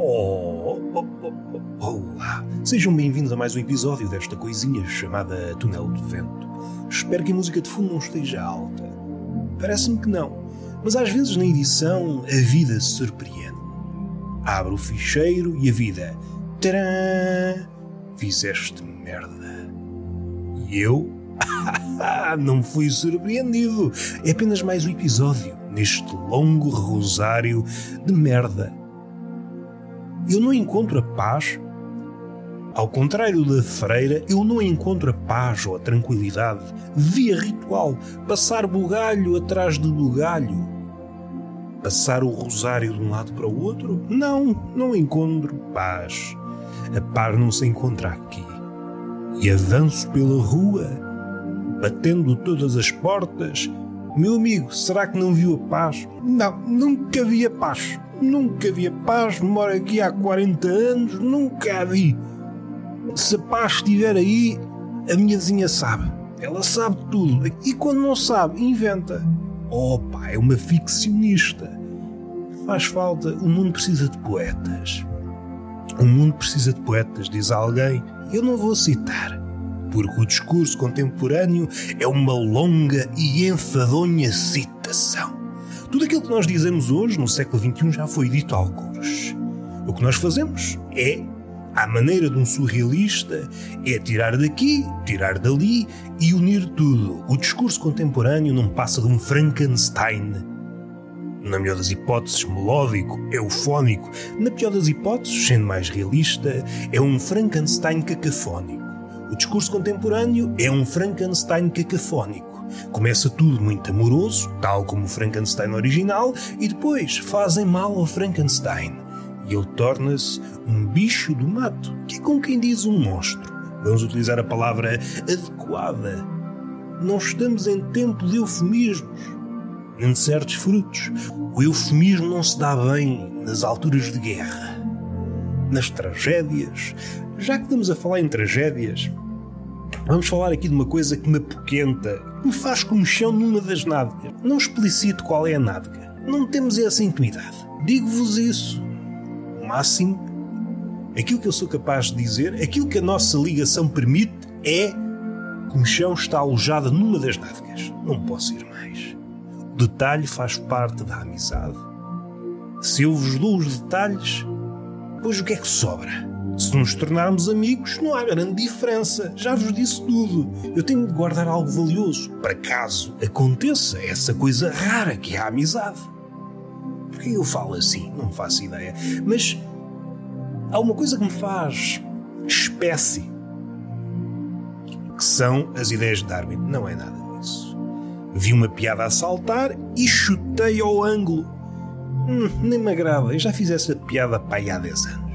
Oh, oh, oh, oh, olá! Sejam bem-vindos a mais um episódio desta coisinha chamada Túnel de Vento. Espero que a música de fundo não esteja alta. Parece-me que não, mas às vezes na edição a vida surpreende. Abre o ficheiro e a vida. Tcharam! Fizeste merda. E eu? não fui surpreendido. É apenas mais um episódio neste longo rosário de merda eu não encontro a paz. Ao contrário da freira, eu não encontro a paz ou a tranquilidade via ritual, passar bugalho atrás de bugalho. Passar o rosário de um lado para o outro? Não, não encontro paz. A paz não se encontra aqui. E avanço pela rua, batendo todas as portas. Meu amigo, será que não viu a paz? Não, nunca vi a paz. Nunca vi a paz, moro aqui há 40 anos, nunca a vi. Se a paz estiver aí, a minha vizinha sabe. Ela sabe tudo. E quando não sabe, inventa. Opa, é uma ficcionista. Faz falta, o mundo precisa de poetas. O mundo precisa de poetas, diz alguém. Eu não vou citar, porque o discurso contemporâneo é uma longa e enfadonha citação. Tudo aquilo que nós dizemos hoje, no século XXI, já foi dito a alguns. O que nós fazemos é, à maneira de um surrealista, é tirar daqui, tirar dali e unir tudo. O discurso contemporâneo não passa de um Frankenstein. Na melhor das hipóteses, melódico, eufónico. Na pior das hipóteses, sendo mais realista, é um Frankenstein cacafónico. Discurso contemporâneo é um Frankenstein cacafónico. Começa tudo muito amoroso, tal como o Frankenstein original, e depois fazem mal ao Frankenstein. E ele torna-se um bicho do mato, que é como quem diz um monstro. Vamos utilizar a palavra adequada. Não estamos em tempo de eufemismos, nem de certos frutos. O eufemismo não se dá bem nas alturas de guerra, nas tragédias. Já que estamos a falar em tragédias, Vamos falar aqui de uma coisa que me apoquenta, que me faz comichão numa das nádegas. Não explicito qual é a nádega. Não temos essa intimidade. Digo-vos isso. O máximo, aquilo que eu sou capaz de dizer, aquilo que a nossa ligação permite é comichão está alojada numa das nádegas. Não posso ir mais. O detalhe faz parte da amizade. Se eu vos dou os detalhes, pois o que é que sobra? Se nos tornarmos amigos, não há grande diferença. Já vos disse tudo. Eu tenho de guardar algo valioso para caso aconteça essa coisa rara que é a amizade. Porque eu falo assim? Não faço ideia. Mas há uma coisa que me faz espécie, que são as ideias de Darwin. Não é nada disso. Vi uma piada a saltar e chutei ao ângulo. Hum, nem me agrada. Eu já fiz essa piada para aí há 10 anos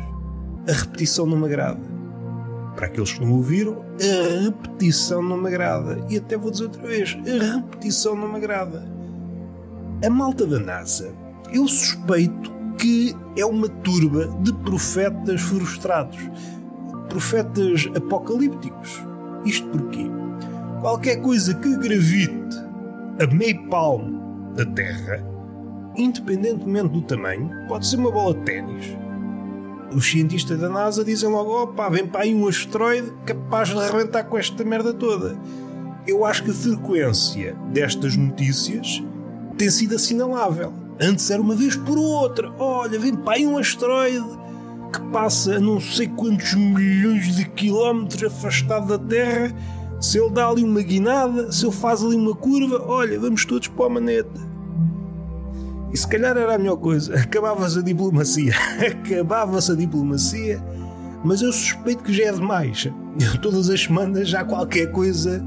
a repetição não me agrada. Para aqueles que não ouviram, a repetição não me agrada. E até vou dizer outra vez: a repetição não me agrada. A malta da NASA, eu suspeito que é uma turba de profetas frustrados, profetas apocalípticos. Isto porquê? Qualquer coisa que gravite a meio palmo da Terra, independentemente do tamanho, pode ser uma bola de ténis, os cientistas da NASA dizem logo: opa, vem para aí um asteroide capaz de arrebentar com esta merda toda. Eu acho que a frequência destas notícias tem sido assinalável. Antes era uma vez por outra: olha, vem para aí um asteroide que passa a não sei quantos milhões de quilómetros afastado da Terra. Se ele dá ali uma guinada, se ele faz ali uma curva, olha, vamos todos para a maneta. E se calhar era a melhor coisa. Acabava-se a diplomacia. Acabava-se a diplomacia. Mas eu suspeito que já é demais. Todas as semanas há qualquer coisa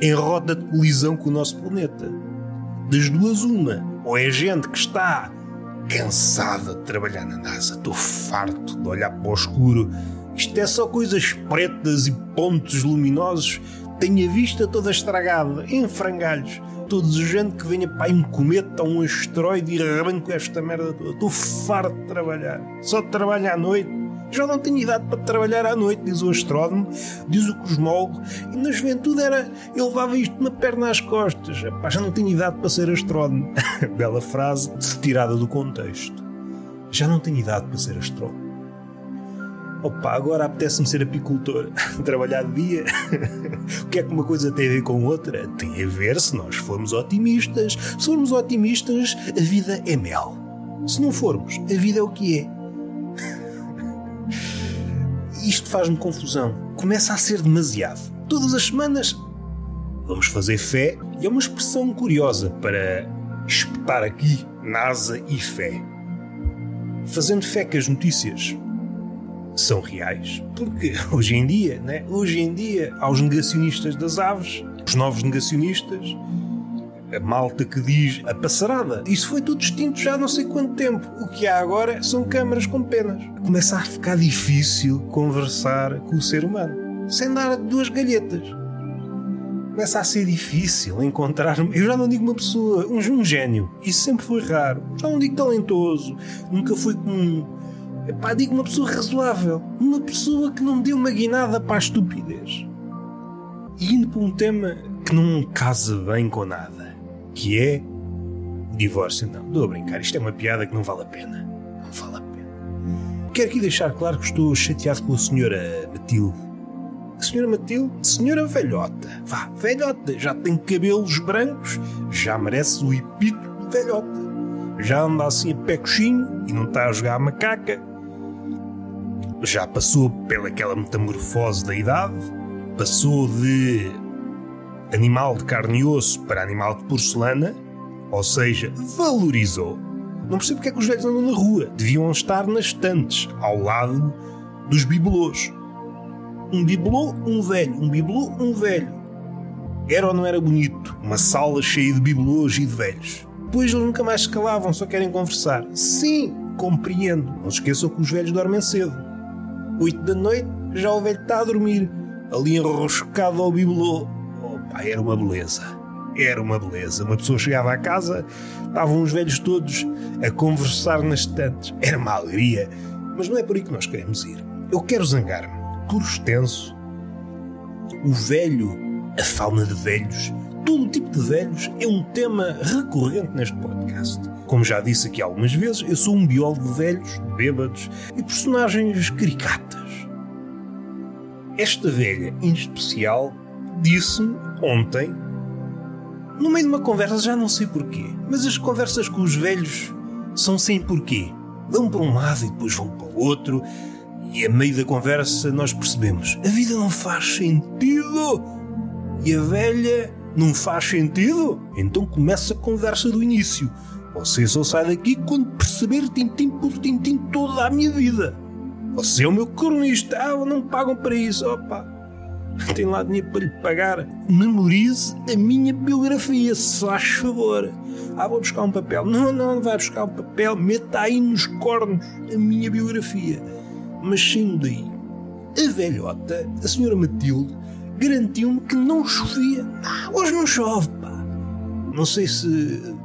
em rota de colisão com o nosso planeta. Das duas, uma. Ou é gente que está cansada de trabalhar na NASA. Estou farto de olhar para o escuro. Isto é só coisas pretas e pontos luminosos. Tenho a vista toda estragada, em frangalhos estou desejando que venha para um cometa ou um asteroide e arranco esta merda toda. Estou farto de trabalhar. Só de trabalhar à noite. Já não tenho idade para trabalhar à noite, diz o astrónomo, diz o cosmólogo. E na juventude era. Eu levava isto uma perna às costas. Já não tenho idade para ser astrónomo. Bela frase, tirada do contexto. Já não tenho idade para ser astrólogo. Opa, agora apetece-me ser apicultor, trabalhar de dia. o que é que uma coisa tem a ver com outra? Tem a ver se nós formos otimistas. Se formos otimistas, a vida é mel. Se não formos, a vida é o que é. Isto faz-me confusão. Começa a ser demasiado. Todas as semanas vamos fazer fé e é uma expressão curiosa para espetar aqui NASA e fé. Fazendo fé que as notícias são reais. Porque hoje em dia, né? hoje em dia, aos negacionistas das aves, os novos negacionistas, a malta que diz a passarada. Isso foi tudo extinto já há não sei quanto tempo. O que há agora são câmaras com penas. Começa a ficar difícil conversar com o ser humano. Sem dar duas galhetas. Começa a ser difícil encontrar. Eu já não digo uma pessoa, um, um gênio. Isso sempre foi raro. Já não digo talentoso. Nunca fui comum Epá, digo uma pessoa razoável. Uma pessoa que não deu uma guinada para a estupidez. E indo para um tema que não casa bem com nada, que é divórcio. Não, estou a brincar, isto é uma piada que não vale a pena. Não vale a pena. Quero aqui deixar claro que estou chateado com a senhora Matilde. Senhora Matilde, senhora velhota. Vá, velhota, já tem cabelos brancos, já merece o epito de velhota. Já anda assim a pé coxinho e não está a jogar a macaca já passou pelaquela metamorfose da idade, passou de animal de carne e osso para animal de porcelana, ou seja, valorizou. Não percebo porque é que os velhos andam na rua. Deviam estar nas estantes, ao lado dos bibelôs. Um bibelô, um velho. Um bibelô, um velho. Era ou não era bonito? Uma sala cheia de bibelôs e de velhos. Depois eles nunca mais se calavam, só querem conversar. Sim, compreendo. Não esqueçam que os velhos dormem cedo. 8 da noite, já o velho está a dormir, ali enroscado ao bibelô. Opa, era uma beleza. Era uma beleza. Uma pessoa chegava à casa, estavam os velhos todos a conversar nas estantes. Era uma alegria. Mas não é por aí que nós queremos ir. Eu quero zangar-me. Por extenso, o velho, a fauna de velhos, todo tipo de velhos é um tema recorrente neste podcast. Como já disse aqui algumas vezes, eu sou um biólogo de velhos, bêbados e personagens caricatas. Esta velha, em especial, disse-me ontem, no meio de uma conversa, já não sei porquê, mas as conversas com os velhos são sem porquê. Vão para um lado e depois vão para o outro, e a meio da conversa nós percebemos: a vida não faz sentido. E a velha não faz sentido? Então começa a conversa do início. Você só sai daqui quando perceber tintim por tintim toda a minha vida. Você é o meu cronista. Ah, não me pagam para isso. Opa, tem lá dinheiro para lhe pagar. Memorize a minha biografia, se faz favor. Ah, vou buscar um papel. Não, não, não vai buscar um papel. Meta aí nos cornos a minha biografia. Mas saindo daí, a velhota, a senhora Matilde, garantiu-me que não chovia. Ah, hoje não chove, pá. Não sei se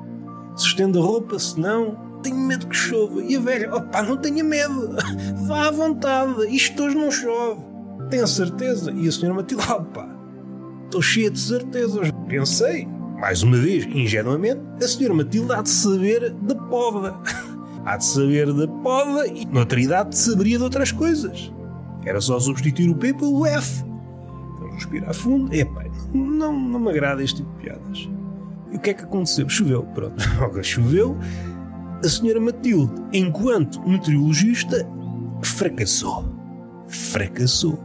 se estende a roupa, se não, tenho medo que chova. E a velha, opá, não tenha medo, vá à vontade, isto hoje não chove. Tenho certeza. E a senhora Matilde, opá, estou cheia de certezas. Pensei, mais uma vez, ingenuamente, a senhora Matilde há de saber da poda. Há de saber da poda e, noutra idade, saberia de outras coisas. Era só substituir o P pelo F. Respirar fundo. Epá, não, não me agrada este tipo de piadas. E o que é que aconteceu? Choveu, pronto. Choveu. A senhora Matilde, enquanto meteorologista, fracassou. Fracassou.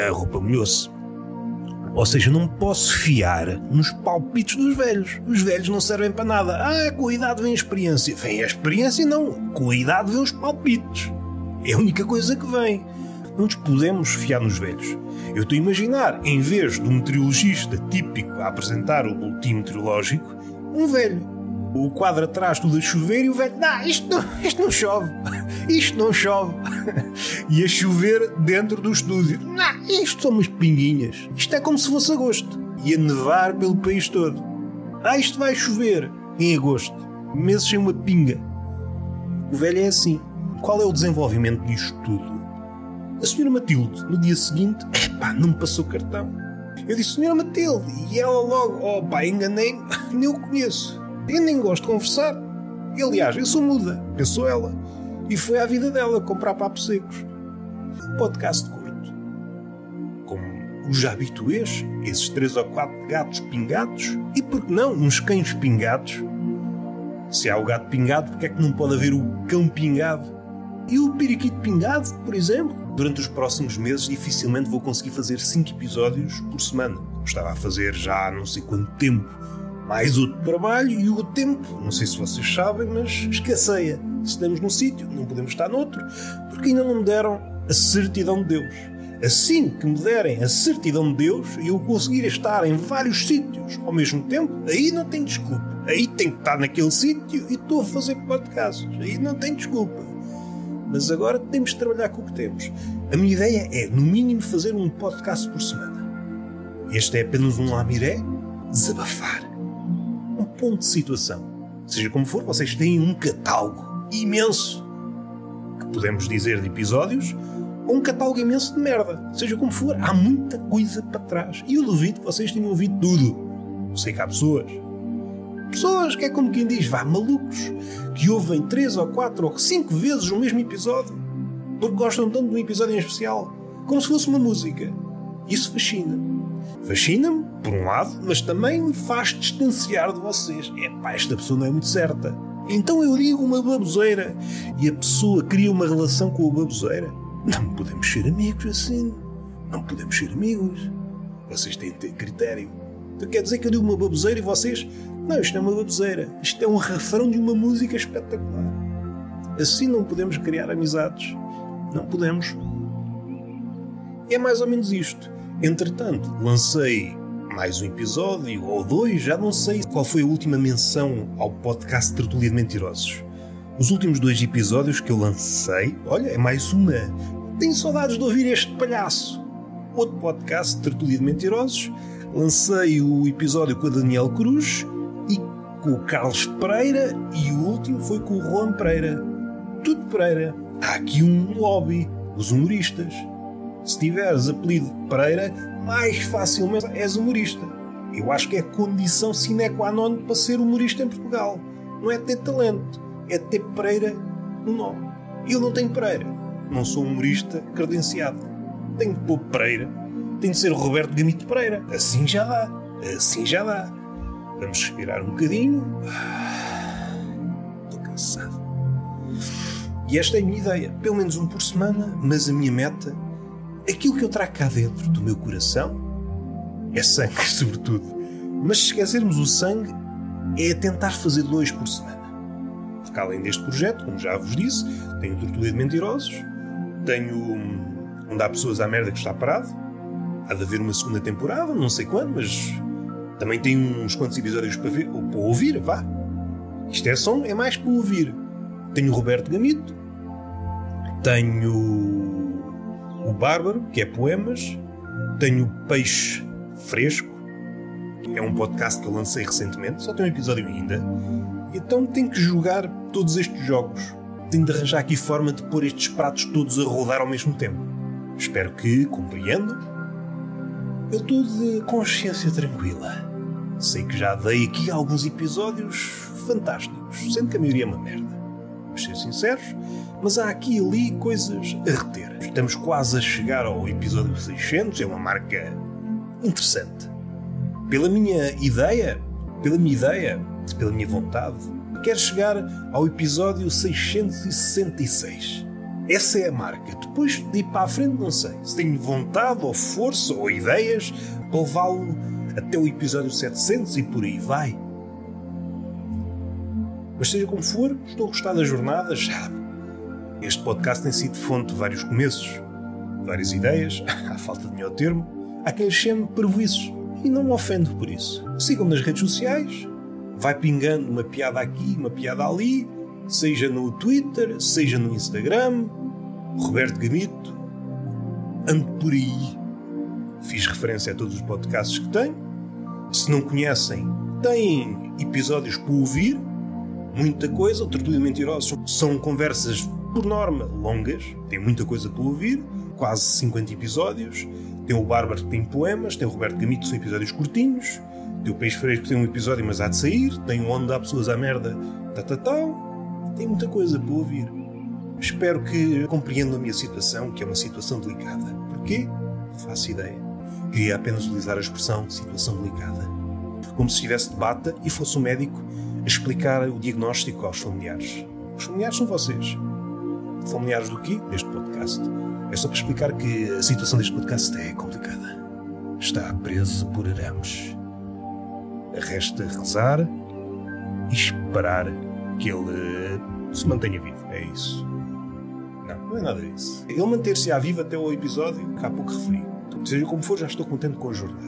A roupa molhou-se. Ou seja, não posso fiar nos palpites dos velhos. Os velhos não servem para nada. Ah, com a idade vem a experiência. Vem a experiência, não. Com a idade vem os palpites. É a única coisa que vem. Não nos podemos fiar nos velhos. Eu estou a imaginar, em vez de um meteorologista típico a apresentar o boletim meteorológico, um velho. O quadro atrás tudo a chover e o velho, não, isto não, isto não chove, isto não chove. e a chover dentro do estúdio. Não, isto são umas pinguinhas. Isto é como se fosse agosto. E a nevar pelo país todo. Ah, isto vai chover em agosto. Meses sem uma pinga. O velho é assim. Qual é o desenvolvimento disto tudo? A senhora Matilde, no dia seguinte, epá, não me passou cartão. Eu disse, senhora Matilde, e ela logo, oh pá, enganei-me, nem o conheço. Eu nem gosto de conversar. E, aliás, eu sou muda, pensou ela. E foi à vida dela comprar papos secos. Um podcast curto. Como os habituês, esses três ou quatro gatos pingados, e por que não uns cães pingados? Se há o gato pingado, porque é que não pode haver o cão pingado? E o periquito pingado, por exemplo? Durante os próximos meses, dificilmente vou conseguir fazer 5 episódios por semana. Estava a fazer já há não sei quanto tempo. Mais outro trabalho e o tempo, não sei se vocês sabem, mas escasseia. Se estamos num sítio, não podemos estar noutro, porque ainda não me deram a certidão de Deus. Assim que me derem a certidão de Deus e eu conseguir estar em vários sítios ao mesmo tempo, aí não tem desculpa. Aí tem que estar naquele sítio e estou a fazer podcasts. Aí não tem desculpa. Mas agora temos de trabalhar com o que temos. A minha ideia é, no mínimo, fazer um podcast por semana. Este é apenas um lamiré desabafar. Um ponto de situação. Seja como for, vocês têm um catálogo imenso que podemos dizer de episódios ou um catálogo imenso de merda. Seja como for, há muita coisa para trás. E eu duvido que vocês tenham ouvido tudo. Sei que há pessoas pessoas que é como quem diz, vá, malucos, que ouvem três ou quatro ou cinco vezes o mesmo episódio, porque gostam tanto de um episódio em especial, como se fosse uma música. Isso fascina. Fascina-me, por um lado, mas também me faz distanciar de vocês. Epá, esta pessoa não é muito certa. Então eu digo uma baboseira e a pessoa cria uma relação com a baboseira. Não podemos ser amigos assim. Não podemos ser amigos. Vocês têm de ter critério. Então quer dizer que eu digo uma baboseira e vocês não, isto não é uma baboseira. Isto é um refrão de uma música espetacular. Assim não podemos criar amizades. Não podemos. É mais ou menos isto. Entretanto, lancei mais um episódio ou dois, já não sei qual foi a última menção ao podcast Tertulia de Mentirosos. Os últimos dois episódios que eu lancei, olha, é mais uma. Tenho saudades de ouvir este palhaço. Outro podcast, Tertulia de Mentirosos. Lancei o episódio com a Daniel Cruz com o Carlos Pereira e o último foi com o Juan Pereira. Tudo Pereira. Há aqui um lobby, os humoristas. Se tiveres apelido Pereira, mais facilmente és humorista. Eu acho que é condição sine qua non para ser humorista em Portugal. Não é ter talento, é ter Pereira no nome. Eu não tenho Pereira. Não sou humorista credenciado. Tenho de pôr Pereira. Tenho de ser o Roberto Gamito Pereira. Assim já dá. Assim já dá. Vamos respirar um bocadinho. Estou cansado. E esta é a minha ideia. Pelo menos um por semana, mas a minha meta, aquilo que eu trago cá dentro do meu coração, é sangue, sobretudo. Mas se esquecermos o sangue, é tentar fazer dois por semana. Porque além deste projeto, como já vos disse, tenho Tortuga de Mentirosos, tenho hum, onde há pessoas à merda que está parado. Há de haver uma segunda temporada, não sei quando, mas também tem uns quantos episódios para, ver, para ouvir, vá. Isto é som, é mais para ouvir. Tenho o Roberto Gamito, tenho o Bárbaro, que é poemas, tenho o Peixe Fresco, é um podcast que eu lancei recentemente, só tem um episódio ainda. Então tenho que jogar todos estes jogos. Tenho de arranjar aqui forma de pôr estes pratos todos a rodar ao mesmo tempo. Espero que compreendam eu estou de consciência tranquila. Sei que já dei aqui alguns episódios fantásticos, sendo que a maioria é uma merda. Vamos ser sinceros, mas há aqui e ali coisas a reter. Estamos quase a chegar ao episódio 600, é uma marca interessante. Pela minha ideia, pela minha ideia, pela minha vontade, quero chegar ao episódio 666. Essa é a marca. Depois de ir para a frente, não sei. Se tenho vontade, ou força, ou ideias para levá-lo até o episódio 700 e por aí vai. Mas seja como for, estou a gostar da jornada, já. Este podcast tem sido fonte de vários começos, várias ideias, à falta de melhor termo. Há quem chame prejuízos e não me ofendo por isso. Sigam nas redes sociais, vai pingando uma piada aqui, uma piada ali, seja no Twitter, seja no Instagram, Roberto Gamito, ando por aí. Fiz referência a todos os podcasts que tenho. Se não conhecem, têm episódios para ouvir, muita coisa. O Tertúlio Mentirosos são conversas, por norma, longas, tem muita coisa para ouvir, quase 50 episódios. Tem o Bárbaro que tem poemas, tem o Roberto Gamito, que são episódios curtinhos. Tem o Peixe Fresco que tem um episódio, mas há de sair. Tem o Onde Há Pessoas à Merda, tal, tal, tal Tem muita coisa para ouvir. Espero que compreendam a minha situação, que é uma situação delicada. Porquê? Faço ideia. Queria apenas utilizar a expressão situação delicada. Como se estivesse de bata e fosse um médico a explicar o diagnóstico aos familiares. Os familiares são vocês. Familiares do quê? Deste podcast. É só para explicar que a situação deste podcast é complicada. Está preso por arames. Resta rezar e esperar que ele se mantenha vivo. É isso. Não, não é nada disso. Ele manter-se à viva até o episódio que há pouco referi. Seja como for, já estou contente com a jornada.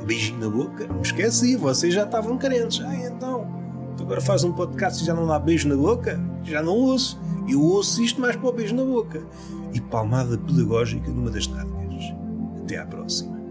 Um beijinho na boca. Não me esqueci, vocês já estavam carentes. Ah, então. Tu agora faz um podcast e já não dá beijo na boca? Já não ouço. Eu ouço isto mais para o beijo na boca. E palmada pedagógica numa das nádegas. Até à próxima.